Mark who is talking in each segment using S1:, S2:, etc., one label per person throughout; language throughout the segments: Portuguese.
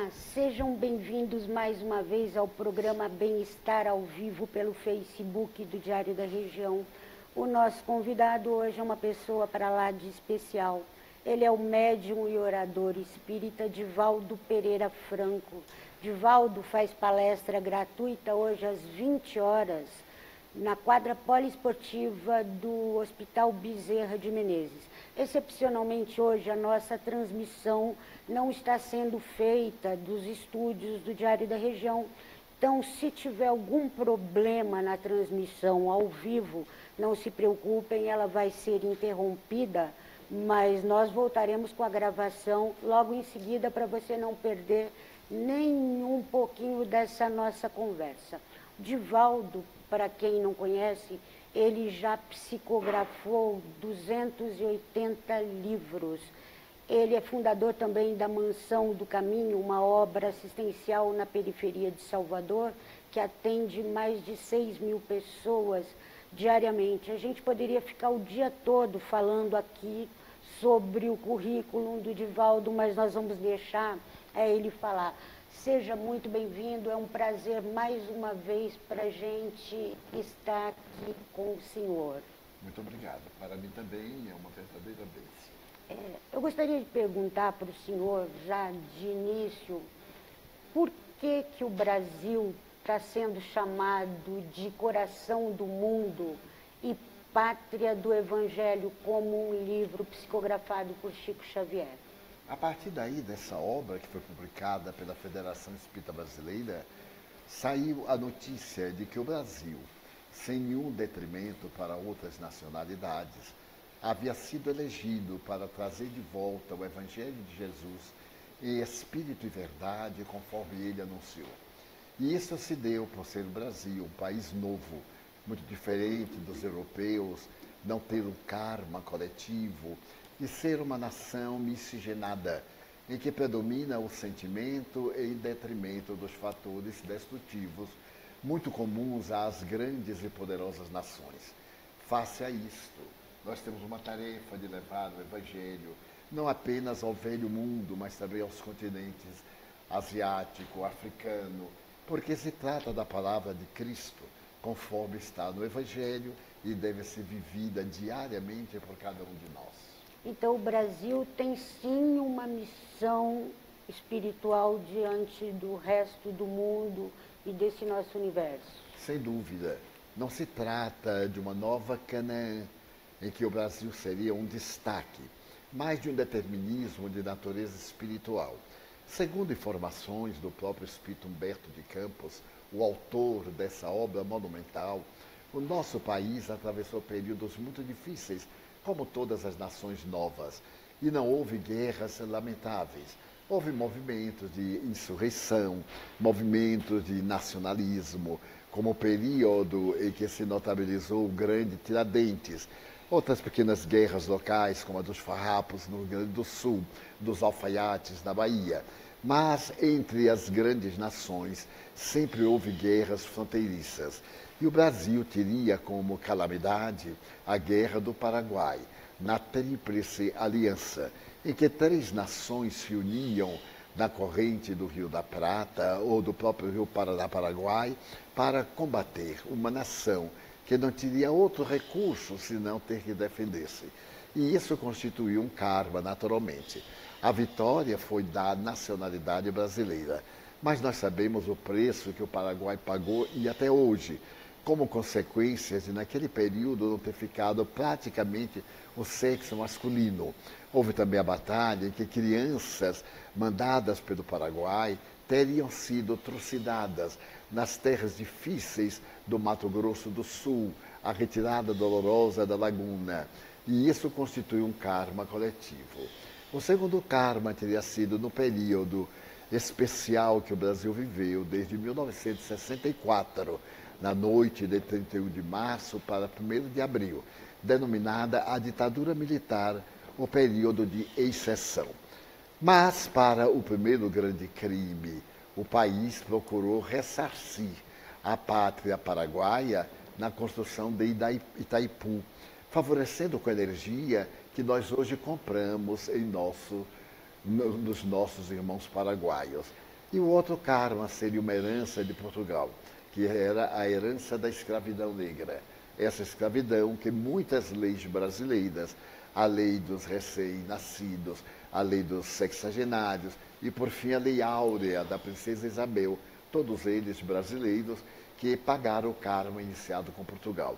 S1: Olá, sejam bem-vindos mais uma vez ao programa Bem-Estar ao Vivo pelo Facebook do Diário da Região. O nosso convidado hoje é uma pessoa para lá de especial. Ele é o médium e orador espírita Divaldo Pereira Franco. Divaldo faz palestra gratuita hoje às 20 horas na quadra poliesportiva do Hospital Bezerra de Menezes. Excepcionalmente hoje a nossa transmissão não está sendo feita dos estúdios do Diário da Região. Então, se tiver algum problema na transmissão ao vivo, não se preocupem, ela vai ser interrompida, mas nós voltaremos com a gravação logo em seguida para você não perder nem um pouquinho dessa nossa conversa. Divaldo para quem não conhece, ele já psicografou 280 livros. Ele é fundador também da Mansão do Caminho, uma obra assistencial na periferia de Salvador, que atende mais de 6 mil pessoas diariamente. A gente poderia ficar o dia todo falando aqui sobre o currículo do Divaldo, mas nós vamos deixar é, ele falar. Seja muito bem-vindo, é um prazer mais uma vez para a gente estar aqui com o senhor.
S2: Muito obrigado. Para mim também é uma verdadeira bênção.
S1: É, eu gostaria de perguntar para o senhor, já de início, por que, que o Brasil está sendo chamado de coração do mundo e pátria do Evangelho como um livro psicografado por Chico Xavier?
S2: A partir daí, dessa obra que foi publicada pela Federação Espírita Brasileira, saiu a notícia de que o Brasil, sem nenhum detrimento para outras nacionalidades, havia sido elegido para trazer de volta o Evangelho de Jesus em espírito e verdade, conforme ele anunciou. E isso se deu por ser o Brasil, um país novo, muito diferente dos europeus, não ter um karma coletivo, de ser uma nação miscigenada, em que predomina o sentimento em detrimento dos fatores destrutivos muito comuns às grandes e poderosas nações. Face a isto, nós temos uma tarefa de levar o Evangelho não apenas ao velho mundo, mas também aos continentes asiático, africano, porque se trata da palavra de Cristo, conforme está no Evangelho e deve ser vivida diariamente por cada um de nós.
S1: Então, o Brasil tem sim uma missão espiritual diante do resto do mundo e desse nosso universo.
S2: Sem dúvida. Não se trata de uma nova Canaã em que o Brasil seria um destaque, mas de um determinismo de natureza espiritual. Segundo informações do próprio Espírito Humberto de Campos, o autor dessa obra monumental, o nosso país atravessou períodos muito difíceis como todas as nações novas, e não houve guerras lamentáveis. Houve movimentos de insurreição, movimentos de nacionalismo, como o período em que se notabilizou o grande Tiradentes, outras pequenas guerras locais, como a dos farrapos no Rio Grande do Sul, dos alfaiates na Bahia. Mas entre as grandes nações sempre houve guerras fronteiriças. E o Brasil teria como calamidade a Guerra do Paraguai, na Tríplice Aliança, em que três nações se uniam na corrente do Rio da Prata ou do próprio Rio Paraná-Paraguai para combater uma nação que não teria outro recurso senão ter que defender-se. E isso constituiu um karma, naturalmente. A vitória foi da nacionalidade brasileira, mas nós sabemos o preço que o Paraguai pagou e até hoje como consequência de, naquele período, não ter ficado praticamente o sexo masculino. Houve também a batalha em que crianças mandadas pelo Paraguai teriam sido trucidadas nas terras difíceis do Mato Grosso do Sul, a retirada dolorosa da laguna. E isso constitui um karma coletivo. O segundo karma teria sido no período especial que o Brasil viveu, desde 1964 na noite de 31 de março para 1 de abril, denominada a ditadura militar, o período de exceção. Mas, para o primeiro grande crime, o país procurou ressarcir a pátria paraguaia na construção de Itaipu, favorecendo com energia que nós hoje compramos em nosso no, nos nossos irmãos paraguaios. E o outro karma seria uma herança de Portugal, que era a herança da escravidão negra. Essa escravidão que muitas leis brasileiras, a lei dos recém-nascidos, a lei dos sexagenários e, por fim, a lei áurea da princesa Isabel, todos eles brasileiros que pagaram o karma iniciado com Portugal.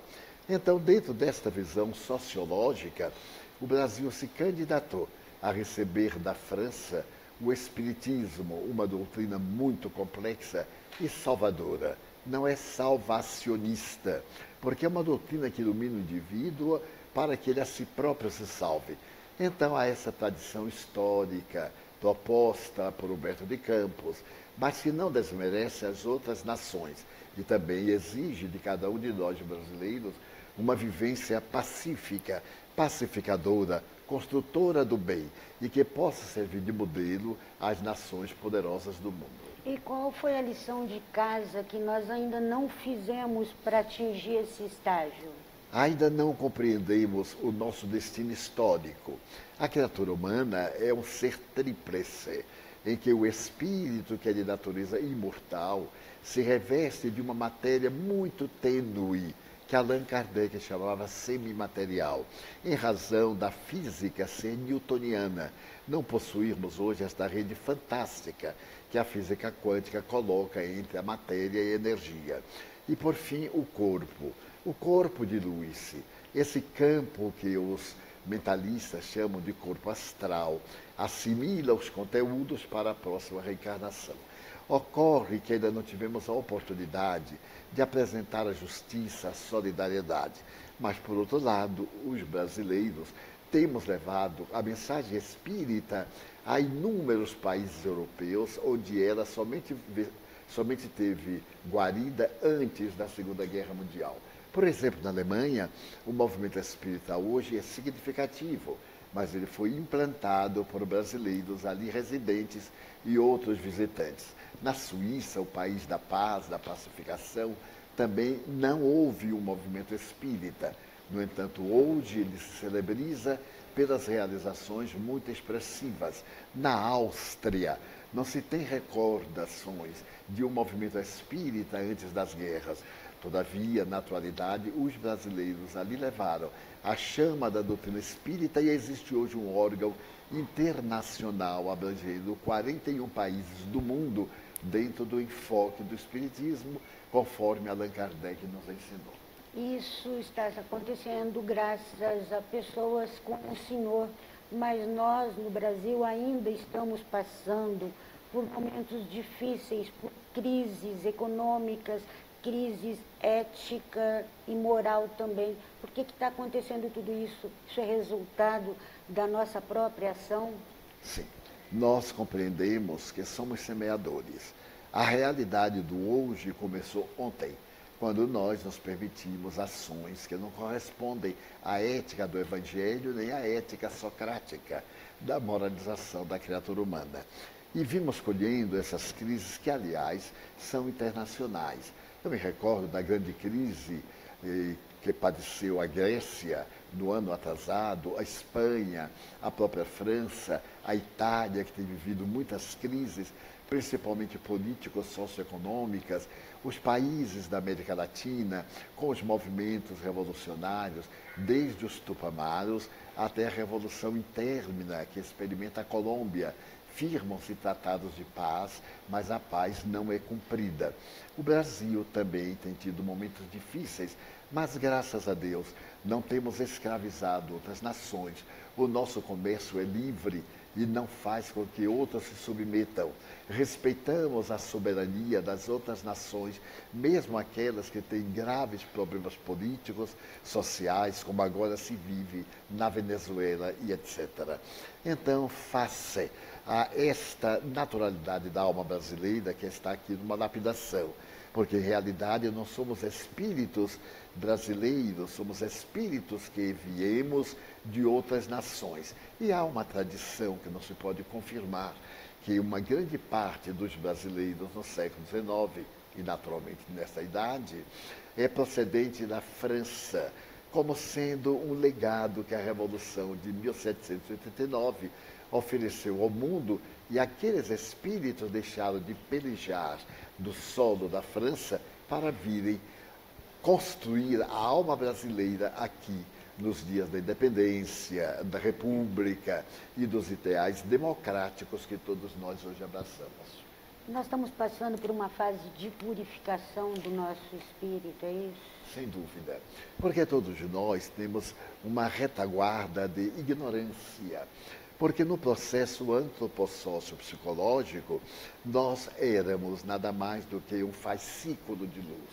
S2: Então, dentro desta visão sociológica, o Brasil se candidatou a receber da França o Espiritismo, uma doutrina muito complexa e salvadora. Não é salvacionista, porque é uma doutrina que ilumina o indivíduo para que ele a si próprio se salve. Então há essa tradição histórica proposta por Humberto de Campos, mas que não desmerece as outras nações e também exige de cada um de nós brasileiros uma vivência pacífica, pacificadora, construtora do bem e que possa servir de modelo às nações poderosas do mundo.
S1: E qual foi a lição de casa que nós ainda não fizemos para atingir esse estágio?
S2: Ainda não compreendemos o nosso destino histórico. A criatura humana é um ser tríplice, em que o espírito, que é de natureza imortal, se reveste de uma matéria muito tênue, que Allan Kardec chamava semimaterial, em razão da física ser newtoniana, não possuirmos hoje esta rede fantástica que a física quântica coloca entre a matéria e a energia. E, por fim, o corpo. O corpo de Luiz, esse campo que os mentalistas chamam de corpo astral, assimila os conteúdos para a próxima reencarnação. Ocorre que ainda não tivemos a oportunidade de apresentar a justiça, a solidariedade. Mas, por outro lado, os brasileiros temos levado a mensagem espírita a inúmeros países europeus, onde ela somente, somente teve guarida antes da Segunda Guerra Mundial. Por exemplo, na Alemanha, o movimento espírita hoje é significativo, mas ele foi implantado por brasileiros ali residentes e outros visitantes. Na Suíça, o país da paz, da pacificação, também não houve um movimento espírita. No entanto, hoje ele se celebriza pelas realizações muito expressivas. Na Áustria, não se tem recordações de um movimento espírita antes das guerras. Todavia, na atualidade, os brasileiros ali levaram a chama da doutrina espírita e existe hoje um órgão internacional abrangendo 41 países do mundo dentro do enfoque do Espiritismo, conforme Allan Kardec nos ensinou.
S1: Isso está acontecendo graças a pessoas como o senhor, mas nós no Brasil ainda estamos passando por momentos difíceis, por crises econômicas, crises ética e moral também. Por que está acontecendo tudo isso? Isso é resultado da nossa própria ação?
S2: Sim nós compreendemos que somos semeadores. A realidade do hoje começou ontem, quando nós nos permitimos ações que não correspondem à ética do Evangelho nem à ética socrática da moralização da criatura humana. E vimos colhendo essas crises que, aliás, são internacionais. Eu me recordo da grande crise eh, que padeceu a Grécia no ano atrasado, a Espanha, a própria França, a Itália, que tem vivido muitas crises, principalmente políticos, socioeconômicas, os países da América Latina, com os movimentos revolucionários, desde os Tupamaros até a Revolução Interna, que experimenta a Colômbia. Firmam-se tratados de paz, mas a paz não é cumprida. O Brasil também tem tido momentos difíceis, mas graças a Deus não temos escravizado outras nações. O nosso comércio é livre e não faz com que outras se submetam. Respeitamos a soberania das outras nações, mesmo aquelas que têm graves problemas políticos, sociais, como agora se vive na Venezuela e etc. Então, face a esta naturalidade da alma brasileira que está aqui numa lapidação, porque em realidade nós somos espíritos brasileiros, somos espíritos que viemos de outras nações. E há uma tradição que não se pode confirmar, que uma grande parte dos brasileiros no século XIX, e naturalmente nessa idade, é procedente da França, como sendo um legado que a Revolução de 1789 ofereceu ao mundo e aqueles espíritos deixaram de pelejar do solo da França para virem construir a alma brasileira aqui nos dias da independência, da república e dos ideais democráticos que todos nós hoje abraçamos.
S1: Nós estamos passando por uma fase de purificação do nosso espírito, é isso?
S2: Sem dúvida. Porque todos nós temos uma retaguarda de ignorância. Porque no processo antropossócio-psicológico, nós éramos nada mais do que um fascículo de luz.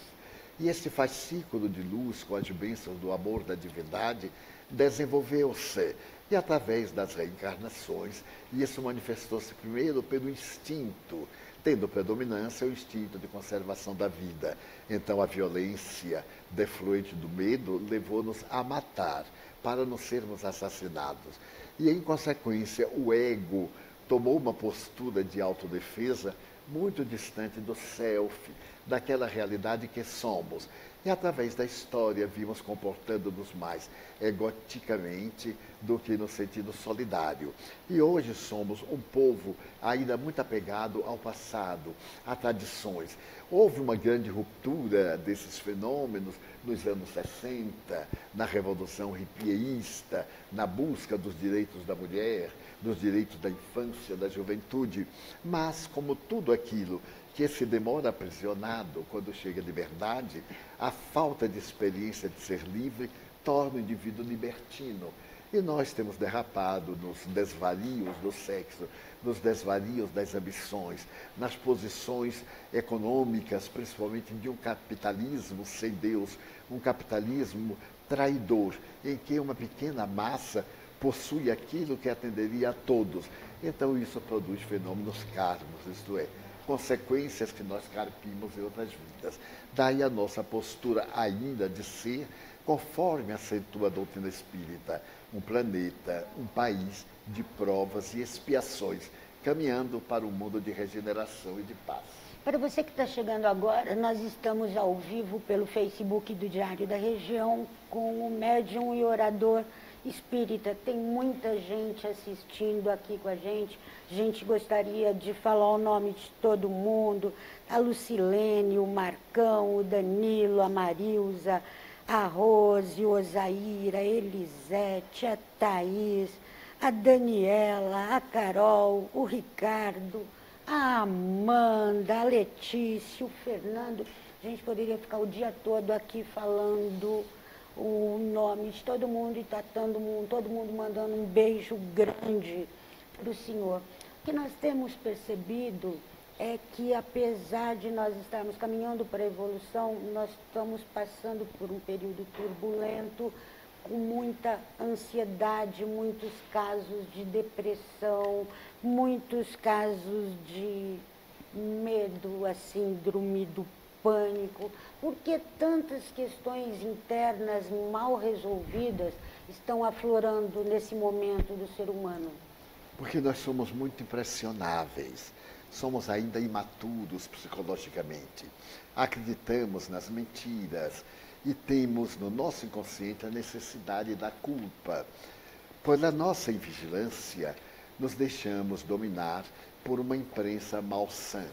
S2: E este fascículo de luz, com as bênçãos do amor da divindade, desenvolveu-se. E através das reencarnações, isso manifestou-se primeiro pelo instinto, tendo predominância o instinto de conservação da vida. Então a violência, defluente do medo, levou-nos a matar, para não sermos assassinados. E em consequência, o ego tomou uma postura de autodefesa muito distante do self, daquela realidade que somos. E através da história vimos comportando-nos mais egoticamente do que no sentido solidário. E hoje somos um povo ainda muito apegado ao passado, a tradições. Houve uma grande ruptura desses fenômenos nos anos 60, na Revolução Ripieísta, na busca dos direitos da mulher, dos direitos da infância, da juventude. Mas, como tudo aquilo que se demora aprisionado quando chega à liberdade, a falta de experiência de ser livre torna o indivíduo libertino. E nós temos derrapado nos desvarios do sexo, nos desvarios das ambições, nas posições econômicas, principalmente de um capitalismo sem Deus, um capitalismo traidor, em que uma pequena massa possui aquilo que atenderia a todos. Então isso produz fenômenos karmos, isto é, consequências que nós carpimos em outras vidas. Daí a nossa postura ainda de ser, conforme acentua a doutrina espírita, um planeta, um país de provas e expiações, caminhando para um mundo de regeneração e de paz.
S1: Para você que está chegando agora, nós estamos ao vivo pelo Facebook do Diário da Região com o médium e orador espírita. Tem muita gente assistindo aqui com a gente. A gente gostaria de falar o nome de todo mundo. A Lucilene, o Marcão, o Danilo, a Marilza, a Rose, Osaíra, a Elisete, a Thaís, a Daniela, a Carol, o Ricardo, a Amanda, a Letícia, o Fernando. A gente poderia ficar o dia todo aqui falando o nome de todo mundo e tá todo mundo, todo mundo mandando um beijo grande para o Senhor. O que nós temos percebido é que apesar de nós estarmos caminhando para a evolução, nós estamos passando por um período turbulento, com muita ansiedade, muitos casos de depressão, muitos casos de medo, a síndrome do pânico, porque tantas questões internas mal resolvidas estão aflorando nesse momento do ser humano?
S2: Porque nós somos muito impressionáveis, somos ainda imaturos psicologicamente, acreditamos nas mentiras e temos no nosso inconsciente a necessidade da culpa. Pela nossa invigilância, nos deixamos dominar por uma imprensa malsã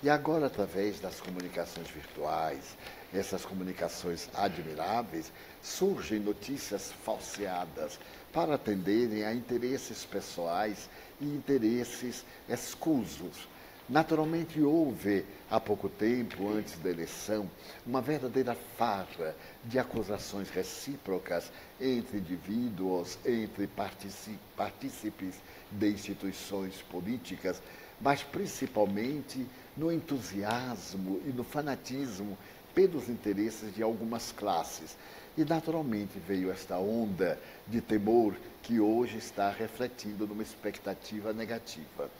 S2: e agora, através das comunicações virtuais, essas comunicações admiráveis, surgem notícias falseadas para atenderem a interesses pessoais e interesses escusos. Naturalmente, houve, há pouco tempo, antes da eleição, uma verdadeira farra de acusações recíprocas entre indivíduos, entre partícipes de instituições políticas, mas principalmente no entusiasmo e no fanatismo pelos interesses de algumas classes. E naturalmente veio esta onda de temor que hoje está refletindo numa expectativa negativa.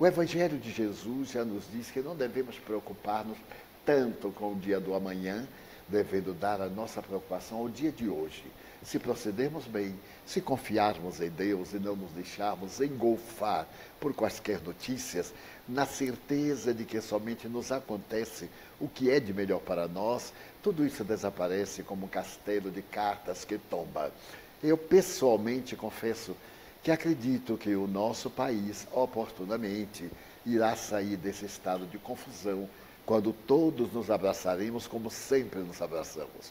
S2: O Evangelho de Jesus já nos diz que não devemos preocupar-nos tanto com o dia do amanhã, devendo dar a nossa preocupação ao dia de hoje. Se procedermos bem, se confiarmos em Deus e não nos deixarmos engolfar por quaisquer notícias, na certeza de que somente nos acontece o que é de melhor para nós, tudo isso desaparece como um castelo de cartas que tomba. Eu pessoalmente confesso que acredito que o nosso país, oportunamente, irá sair desse estado de confusão quando todos nos abraçaremos como sempre nos abraçamos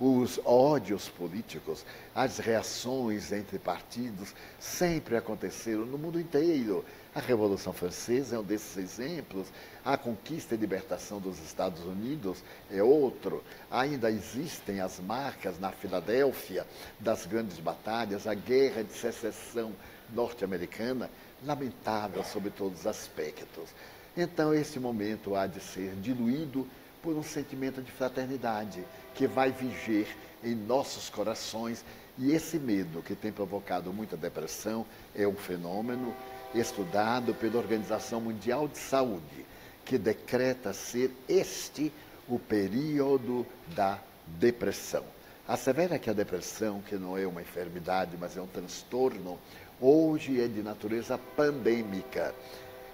S2: os ódios políticos, as reações entre partidos sempre aconteceram no mundo inteiro. A Revolução Francesa é um desses exemplos, a conquista e libertação dos Estados Unidos é outro. Ainda existem as marcas na Filadélfia das grandes batalhas, a Guerra de Secessão norte-americana, lamentável sob todos os aspectos. Então, esse momento há de ser diluído por um sentimento de fraternidade que vai viger em nossos corações. E esse medo que tem provocado muita depressão é um fenômeno estudado pela Organização Mundial de Saúde, que decreta ser este o período da depressão. Assevera que a depressão, que não é uma enfermidade, mas é um transtorno, hoje é de natureza pandêmica.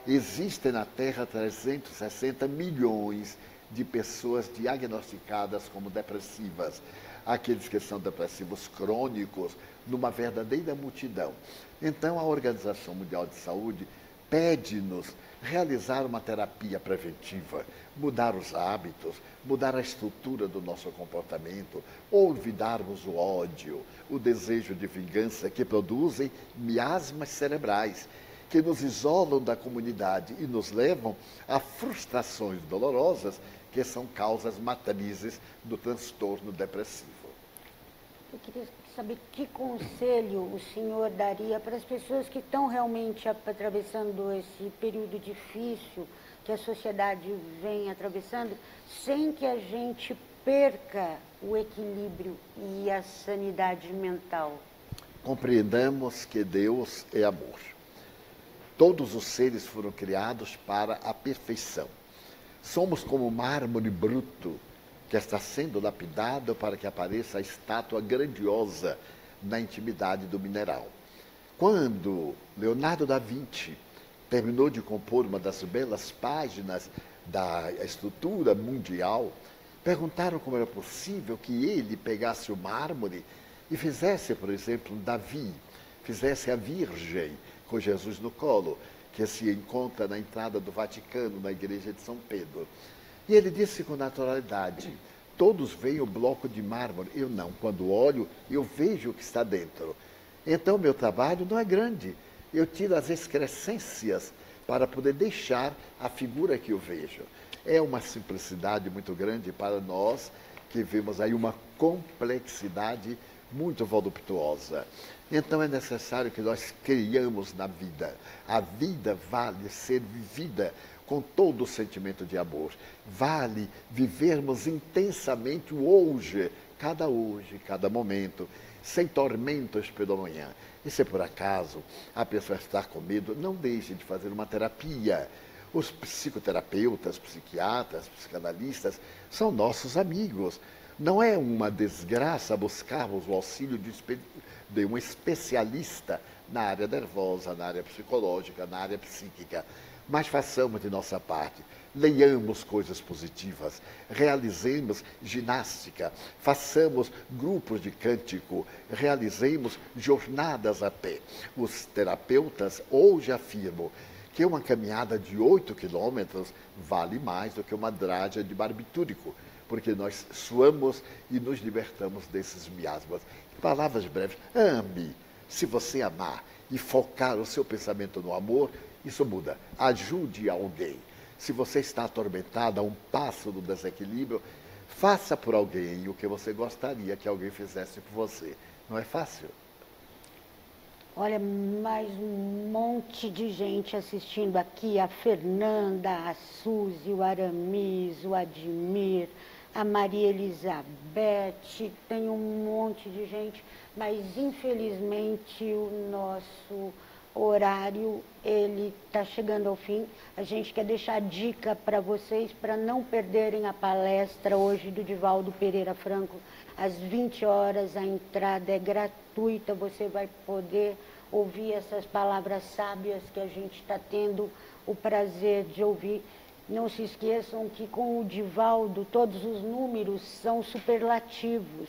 S2: Existem na Terra 360 milhões de pessoas diagnosticadas como depressivas, aqueles que são depressivos crônicos, numa verdadeira multidão. Então, a Organização Mundial de Saúde pede-nos realizar uma terapia preventiva, mudar os hábitos, mudar a estrutura do nosso comportamento, olvidarmos o ódio, o desejo de vingança que produzem miasmas cerebrais que nos isolam da comunidade e nos levam a frustrações dolorosas que são causas matrizes do transtorno depressivo.
S1: Eu queria saber que conselho o senhor daria para as pessoas que estão realmente atravessando esse período difícil que a sociedade vem atravessando, sem que a gente perca o equilíbrio e a sanidade mental.
S2: Compreendamos que Deus é amor. Todos os seres foram criados para a perfeição. Somos como mármore bruto que está sendo lapidado para que apareça a estátua grandiosa na intimidade do mineral. Quando Leonardo da Vinci terminou de compor uma das belas páginas da estrutura mundial, perguntaram como era possível que ele pegasse o mármore e fizesse, por exemplo, Davi, fizesse a Virgem, com Jesus no colo, que se encontra na entrada do Vaticano, na igreja de São Pedro. E ele disse com naturalidade: todos veem o bloco de mármore. Eu não. Quando olho, eu vejo o que está dentro. Então, meu trabalho não é grande. Eu tiro as excrescências para poder deixar a figura que eu vejo. É uma simplicidade muito grande para nós que vemos aí uma complexidade muito voluptuosa. Então é necessário que nós criamos na vida. A vida vale ser vivida com todo o sentimento de amor. Vale vivermos intensamente o hoje, cada hoje, cada momento, sem tormentos pela manhã. E se por acaso a pessoa está com medo, não deixe de fazer uma terapia. Os psicoterapeutas, psiquiatras, psicanalistas são nossos amigos. Não é uma desgraça buscarmos o auxílio de, um especialista na área nervosa, na área psicológica, na área psíquica. Mas façamos de nossa parte. Leiamos coisas positivas, realizemos ginástica, façamos grupos de cântico, realizemos jornadas a pé. Os terapeutas hoje afirmam que uma caminhada de 8 quilômetros vale mais do que uma drádia de barbitúrico porque nós suamos e nos libertamos desses miasmas. Palavras breves, ame. Se você amar e focar o seu pensamento no amor, isso muda. Ajude alguém. Se você está atormentado a um passo do desequilíbrio, faça por alguém o que você gostaria que alguém fizesse por você. Não é fácil?
S1: Olha, mais um monte de gente assistindo aqui, a Fernanda, a Suzy, o Aramis, o Admir, a Maria Elizabeth, tem um monte de gente, mas infelizmente o nosso horário ele está chegando ao fim. A gente quer deixar dica para vocês para não perderem a palestra hoje do Divaldo Pereira Franco às 20 horas. A entrada é gratuita, você vai poder ouvir essas palavras sábias que a gente está tendo o prazer de ouvir não se esqueçam que com o Divaldo todos os números são superlativos.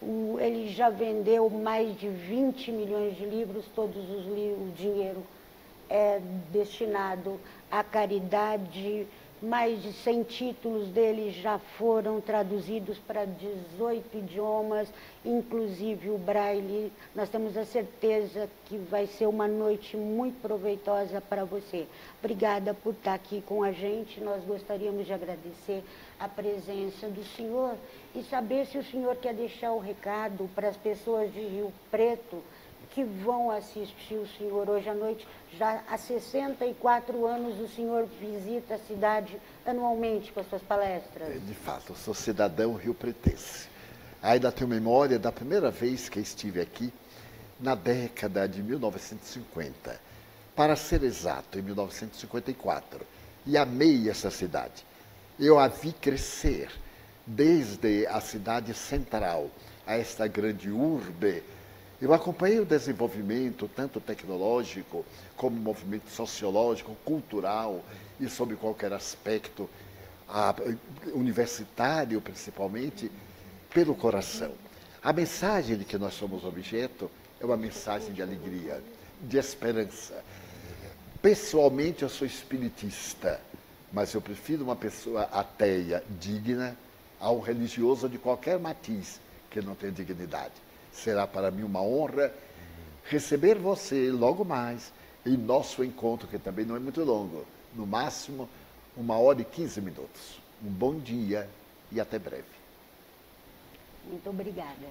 S1: O, ele já vendeu mais de 20 milhões de livros, todos os livros, o dinheiro é destinado à caridade. Mais de 100 títulos dele já foram traduzidos para 18 idiomas, inclusive o Braille. Nós temos a certeza que vai ser uma noite muito proveitosa para você. Obrigada por estar aqui com a gente. Nós gostaríamos de agradecer a presença do senhor e saber se o senhor quer deixar o recado para as pessoas de Rio Preto que vão assistir o senhor hoje à noite. Já há 64 anos o senhor visita a cidade anualmente com as suas palestras. É,
S2: de fato, eu sou cidadão rio-pretense. Ainda tenho memória da primeira vez que estive aqui, na década de 1950. Para ser exato, em 1954. E amei essa cidade. Eu a vi crescer desde a cidade central a esta grande urbe eu acompanhei o desenvolvimento, tanto tecnológico, como movimento sociológico, cultural e sob qualquer aspecto, a, universitário principalmente, pelo coração. A mensagem de que nós somos objeto é uma mensagem de alegria, de esperança. Pessoalmente, eu sou espiritista, mas eu prefiro uma pessoa ateia, digna, ao religioso de qualquer matiz que não tenha dignidade será para mim uma honra receber você logo mais em nosso encontro, que também não é muito longo, no máximo uma hora e quinze minutos. Um bom dia e até breve.
S1: Muito obrigada.